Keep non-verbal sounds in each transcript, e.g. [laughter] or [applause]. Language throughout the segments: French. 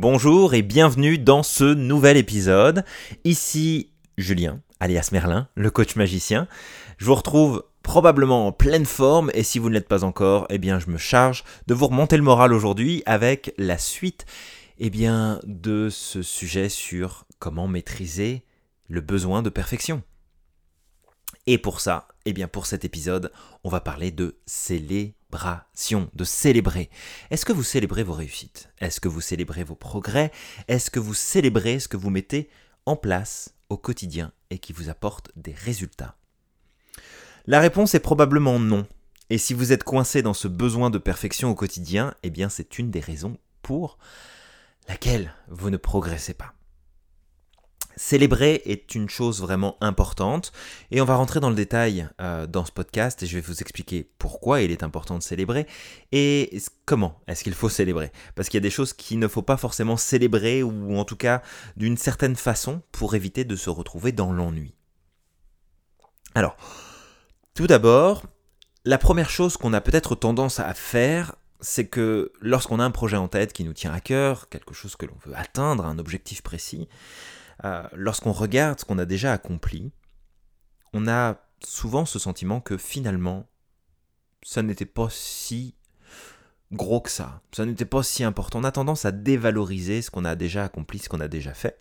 Bonjour et bienvenue dans ce nouvel épisode. Ici Julien, alias Merlin, le coach magicien. Je vous retrouve probablement en pleine forme et si vous ne l'êtes pas encore, eh bien je me charge de vous remonter le moral aujourd'hui avec la suite eh bien, de ce sujet sur comment maîtriser le besoin de perfection. Et pour ça, eh bien pour cet épisode, on va parler de célébration, de célébrer. Est-ce que vous célébrez vos réussites? Est-ce que vous célébrez vos progrès? Est-ce que vous célébrez ce que vous mettez en place au quotidien et qui vous apporte des résultats? La réponse est probablement non. Et si vous êtes coincé dans ce besoin de perfection au quotidien, eh bien c'est une des raisons pour laquelle vous ne progressez pas. Célébrer est une chose vraiment importante et on va rentrer dans le détail euh, dans ce podcast et je vais vous expliquer pourquoi il est important de célébrer et comment est-ce qu'il faut célébrer. Parce qu'il y a des choses qu'il ne faut pas forcément célébrer ou en tout cas d'une certaine façon pour éviter de se retrouver dans l'ennui. Alors, tout d'abord, la première chose qu'on a peut-être tendance à faire, c'est que lorsqu'on a un projet en tête qui nous tient à cœur, quelque chose que l'on veut atteindre, un objectif précis, euh, lorsqu'on regarde ce qu'on a déjà accompli, on a souvent ce sentiment que finalement, ça n'était pas si gros que ça, ça n'était pas si important. On a tendance à dévaloriser ce qu'on a déjà accompli, ce qu'on a déjà fait.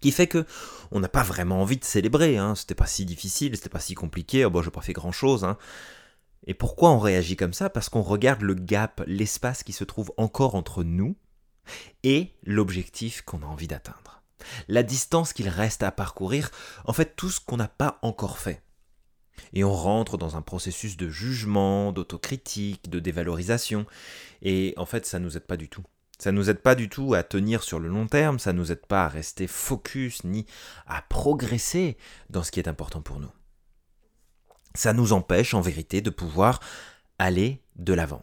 Qui fait que on n'a pas vraiment envie de célébrer, hein. c'était pas si difficile, c'était pas si compliqué, oh bon j'ai pas fait grand chose. Hein. Et pourquoi on réagit comme ça? Parce qu'on regarde le gap, l'espace qui se trouve encore entre nous et l'objectif qu'on a envie d'atteindre la distance qu'il reste à parcourir, en fait tout ce qu'on n'a pas encore fait. Et on rentre dans un processus de jugement, d'autocritique, de dévalorisation, et en fait ça ne nous aide pas du tout. Ça ne nous aide pas du tout à tenir sur le long terme, ça ne nous aide pas à rester focus, ni à progresser dans ce qui est important pour nous. Ça nous empêche en vérité de pouvoir aller de l'avant.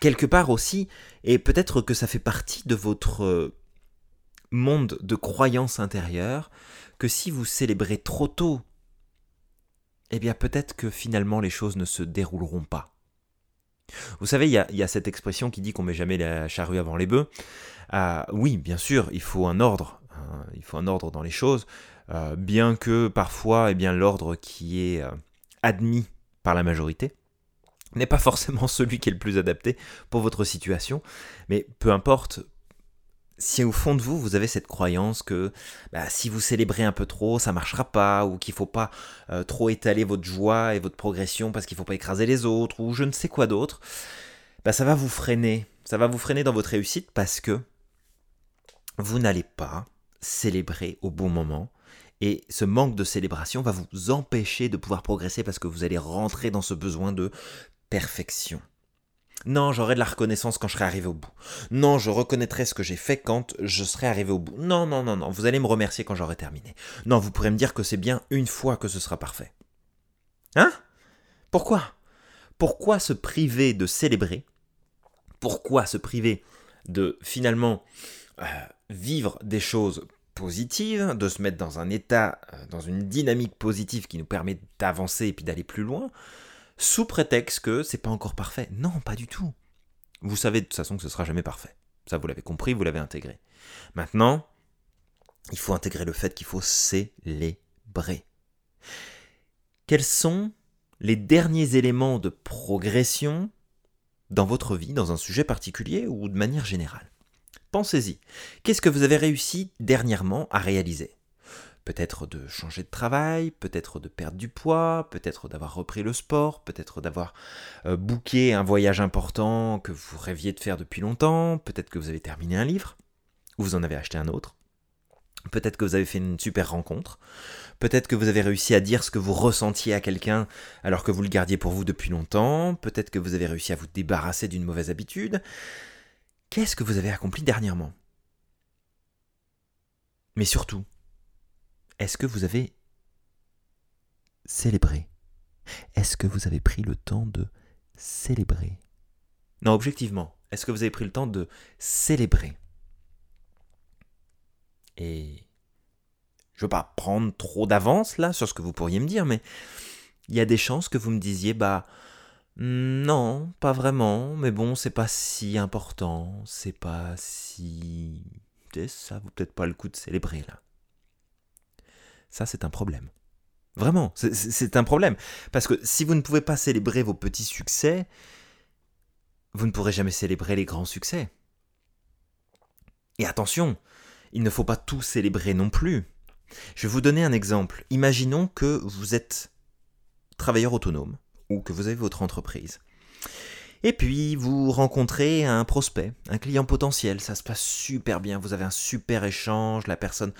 Quelque part aussi, et peut-être que ça fait partie de votre euh, monde de croyance intérieure, que si vous célébrez trop tôt, eh bien peut-être que finalement les choses ne se dérouleront pas. Vous savez, il y, a, cette expression qui dit qu'on met jamais la charrue avant les bœufs. Ah, oui, bien sûr, il faut un ordre. Hein, il faut un ordre dans les choses, euh, bien que parfois, eh bien, l'ordre qui est euh, admis par la majorité n'est pas forcément [laughs] celui qui est le plus adapté pour votre situation, mais peu importe, si au fond de vous, vous avez cette croyance que bah, si vous célébrez un peu trop, ça marchera pas, ou qu'il faut pas euh, trop étaler votre joie et votre progression parce qu'il faut pas écraser les autres, ou je ne sais quoi d'autre, bah, ça va vous freiner. Ça va vous freiner dans votre réussite parce que vous n'allez pas célébrer au bon moment. Et ce manque de célébration va vous empêcher de pouvoir progresser parce que vous allez rentrer dans ce besoin de perfection. Non, j'aurai de la reconnaissance quand je serai arrivé au bout. Non, je reconnaîtrai ce que j'ai fait quand je serai arrivé au bout. Non, non, non, non, vous allez me remercier quand j'aurai terminé. Non, vous pourrez me dire que c'est bien une fois que ce sera parfait. Hein? Pourquoi? Pourquoi se priver de célébrer? Pourquoi se priver de finalement euh, vivre des choses positives, de se mettre dans un état, euh, dans une dynamique positive qui nous permet d'avancer et puis d'aller plus loin? Sous prétexte que c'est pas encore parfait. Non, pas du tout. Vous savez de toute façon que ce sera jamais parfait. Ça, vous l'avez compris, vous l'avez intégré. Maintenant, il faut intégrer le fait qu'il faut célébrer. Quels sont les derniers éléments de progression dans votre vie, dans un sujet particulier ou de manière générale? Pensez-y. Qu'est-ce que vous avez réussi dernièrement à réaliser? Peut-être de changer de travail, peut-être de perdre du poids, peut-être d'avoir repris le sport, peut-être d'avoir euh, booké un voyage important que vous rêviez de faire depuis longtemps, peut-être que vous avez terminé un livre, ou vous en avez acheté un autre. Peut-être que vous avez fait une super rencontre. Peut-être que vous avez réussi à dire ce que vous ressentiez à quelqu'un alors que vous le gardiez pour vous depuis longtemps. Peut-être que vous avez réussi à vous débarrasser d'une mauvaise habitude. Qu'est-ce que vous avez accompli dernièrement? Mais surtout, est-ce que vous avez célébré? Est-ce que vous avez pris le temps de célébrer? Non, objectivement, est-ce que vous avez pris le temps de célébrer? Et je veux pas prendre trop d'avance là sur ce que vous pourriez me dire, mais il y a des chances que vous me disiez, bah Non, pas vraiment, mais bon, c'est pas si important, c'est pas si... Ça vaut peut-être pas le coup de célébrer là. Ça, c'est un problème. Vraiment, c'est un problème. Parce que si vous ne pouvez pas célébrer vos petits succès, vous ne pourrez jamais célébrer les grands succès. Et attention, il ne faut pas tout célébrer non plus. Je vais vous donner un exemple. Imaginons que vous êtes travailleur autonome ou que vous avez votre entreprise. Et puis vous rencontrez un prospect, un client potentiel, ça se passe super bien, vous avez un super échange, la personne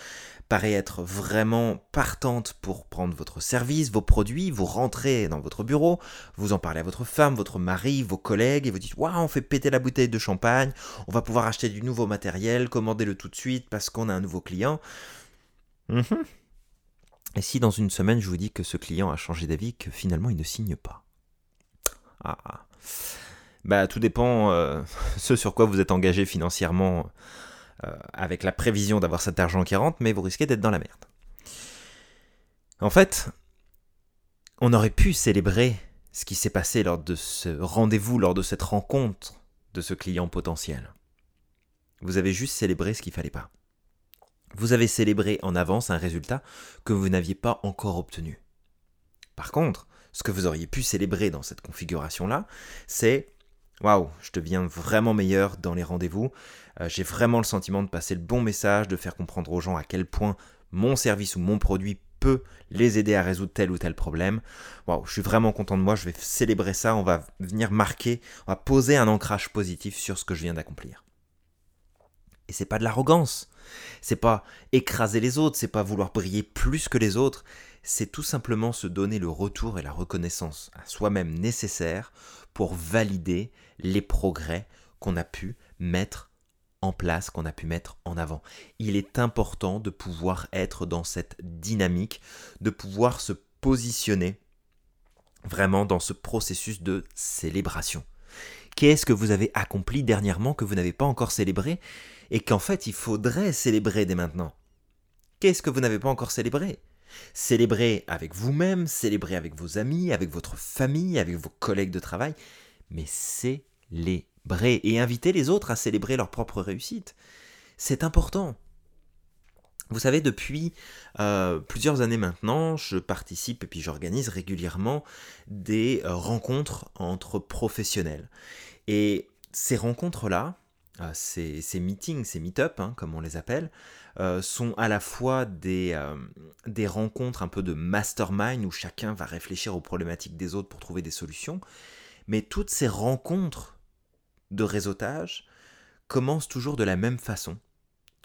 paraît être vraiment partante pour prendre votre service, vos produits, vous rentrez dans votre bureau, vous en parlez à votre femme, votre mari, vos collègues, et vous dites Waouh, on fait péter la bouteille de champagne, on va pouvoir acheter du nouveau matériel, commandez-le tout de suite parce qu'on a un nouveau client. Mhm. Et si dans une semaine je vous dis que ce client a changé d'avis, que finalement il ne signe pas? Ah, ah. Bah, tout dépend euh, [laughs] ce sur quoi vous êtes engagé financièrement euh, avec la prévision d'avoir cet argent qui rentre, mais vous risquez d'être dans la merde. En fait, on aurait pu célébrer ce qui s'est passé lors de ce rendez-vous, lors de cette rencontre de ce client potentiel. Vous avez juste célébré ce qu'il fallait pas. Vous avez célébré en avance un résultat que vous n'aviez pas encore obtenu. Par contre, ce que vous auriez pu célébrer dans cette configuration-là, c'est Waouh, je deviens vraiment meilleur dans les rendez-vous. Euh, j'ai vraiment le sentiment de passer le bon message, de faire comprendre aux gens à quel point mon service ou mon produit peut les aider à résoudre tel ou tel problème. Waouh, je suis vraiment content de moi, je vais célébrer ça, on va venir marquer, on va poser un ancrage positif sur ce que je viens d'accomplir. Et c'est pas de l'arrogance, c'est pas écraser les autres, c'est pas vouloir briller plus que les autres, c'est tout simplement se donner le retour et la reconnaissance à soi-même nécessaire pour valider les progrès qu'on a pu mettre en place, qu'on a pu mettre en avant. Il est important de pouvoir être dans cette dynamique, de pouvoir se positionner vraiment dans ce processus de célébration. Qu'est-ce que vous avez accompli dernièrement que vous n'avez pas encore célébré et qu'en fait il faudrait célébrer dès maintenant? Qu'est-ce que vous n'avez pas encore célébré? Célébrer avec vous-même, célébrer avec vos amis, avec votre famille, avec vos collègues de travail, mais célébrer et inviter les autres à célébrer leur propre réussite. C'est important. Vous savez, depuis euh, plusieurs années maintenant, je participe et puis j'organise régulièrement des euh, rencontres entre professionnels. Et ces rencontres-là, euh, ces, meetings, ces meet-up, hein, comme on les appelle, euh, sont à la fois des, euh, des rencontres un peu de mastermind où chacun va réfléchir aux problématiques des autres pour trouver des solutions, mais toutes ces rencontres de réseautage commencent toujours de la même façon.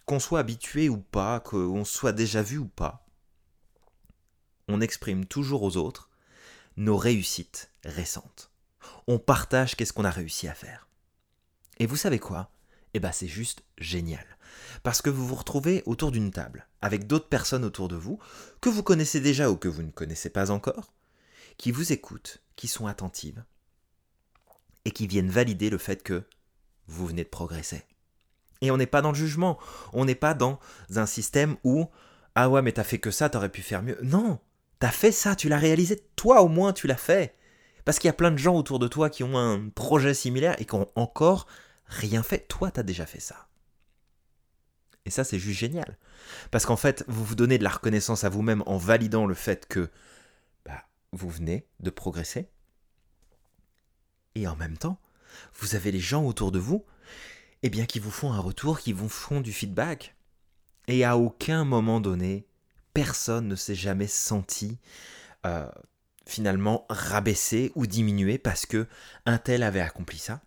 Qu'on soit habitué ou pas, qu'on soit déjà vu ou pas, on exprime toujours aux autres nos réussites récentes. On partage qu'est-ce qu'on a réussi à faire. Et vous savez quoi? Eh bien c'est juste génial. Parce que vous vous retrouvez autour d'une table, avec d'autres personnes autour de vous, que vous connaissez déjà ou que vous ne connaissez pas encore, qui vous écoutent, qui sont attentives, et qui viennent valider le fait que vous venez de progresser. Et on n'est pas dans le jugement, on n'est pas dans un système où Ah ouais, mais t'as fait que ça, t'aurais pu faire mieux. Non, t'as fait ça, tu l'as réalisé, toi au moins tu l'as fait. Parce qu'il y a plein de gens autour de toi qui ont un projet similaire et qui ont encore rien fait. Toi, t'as déjà fait ça. Et ça, c'est juste génial. Parce qu'en fait, vous vous donnez de la reconnaissance à vous-même en validant le fait que bah, vous venez de progresser. Et en même temps, vous avez les gens autour de vous eh bien, qui vous font un retour, qui vous font du feedback. Et à aucun moment donné, personne ne s'est jamais senti euh, finalement rabaissé ou diminué parce que un tel avait accompli ça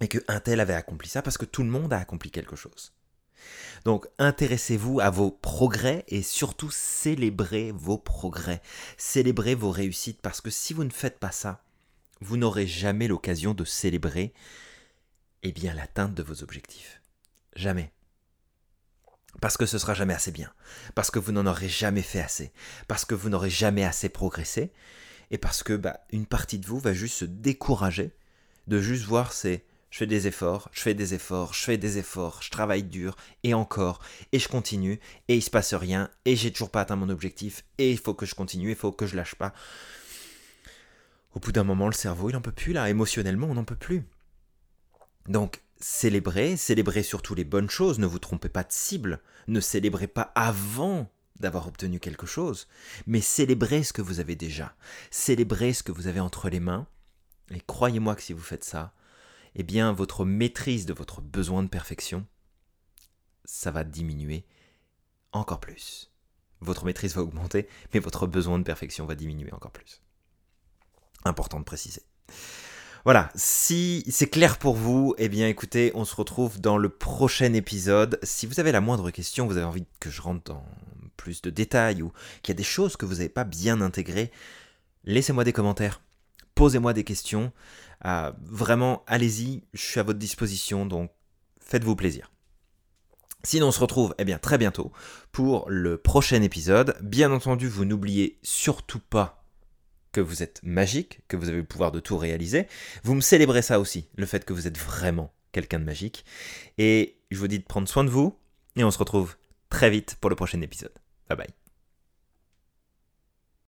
et que un tel avait accompli ça parce que tout le monde a accompli quelque chose. Donc intéressez-vous à vos progrès et surtout célébrez vos progrès, célébrez vos réussites parce que si vous ne faites pas ça, vous n'aurez jamais l'occasion de célébrer eh bien l'atteinte de vos objectifs. Jamais. Parce que ce sera jamais assez bien, parce que vous n'en aurez jamais fait assez, parce que vous n'aurez jamais assez progressé, et parce que bah, une partie de vous va juste se décourager de juste voir ces je fais des efforts, je fais des efforts, je fais des efforts, je travaille dur, et encore, et je continue, et il se passe rien, et j'ai toujours pas atteint mon objectif, et il faut que je continue, il faut que je lâche pas. au bout d'un moment, le cerveau, il n'en peut plus, là, émotionnellement, on n'en peut plus. Donc, célébrez, célébrez surtout les bonnes choses, ne vous trompez pas de cible, ne célébrez pas avant d'avoir obtenu quelque chose, mais célébrez ce que vous avez déjà, célébrez ce que vous avez entre les mains, et croyez-moi que si vous faites ça, eh bien votre maîtrise de votre besoin de perfection, ça va diminuer encore plus. Votre maîtrise va augmenter, mais votre besoin de perfection va diminuer encore plus. Important de préciser. Voilà, si c'est clair pour vous, eh bien écoutez, on se retrouve dans le prochain épisode. Si vous avez la moindre question, vous avez envie que je rentre dans plus de détails ou qu'il y a des choses que vous n'avez pas bien intégrées, laissez-moi des commentaires, posez-moi des questions. Euh, vraiment, allez-y, je suis à votre disposition, donc faites-vous plaisir. Sinon, on se retrouve eh bien, très bientôt pour le prochain épisode. Bien entendu, vous n'oubliez surtout pas que vous êtes magique, que vous avez le pouvoir de tout réaliser. Vous me célébrez ça aussi, le fait que vous êtes vraiment quelqu'un de magique. Et je vous dis de prendre soin de vous, et on se retrouve très vite pour le prochain épisode. Bye bye.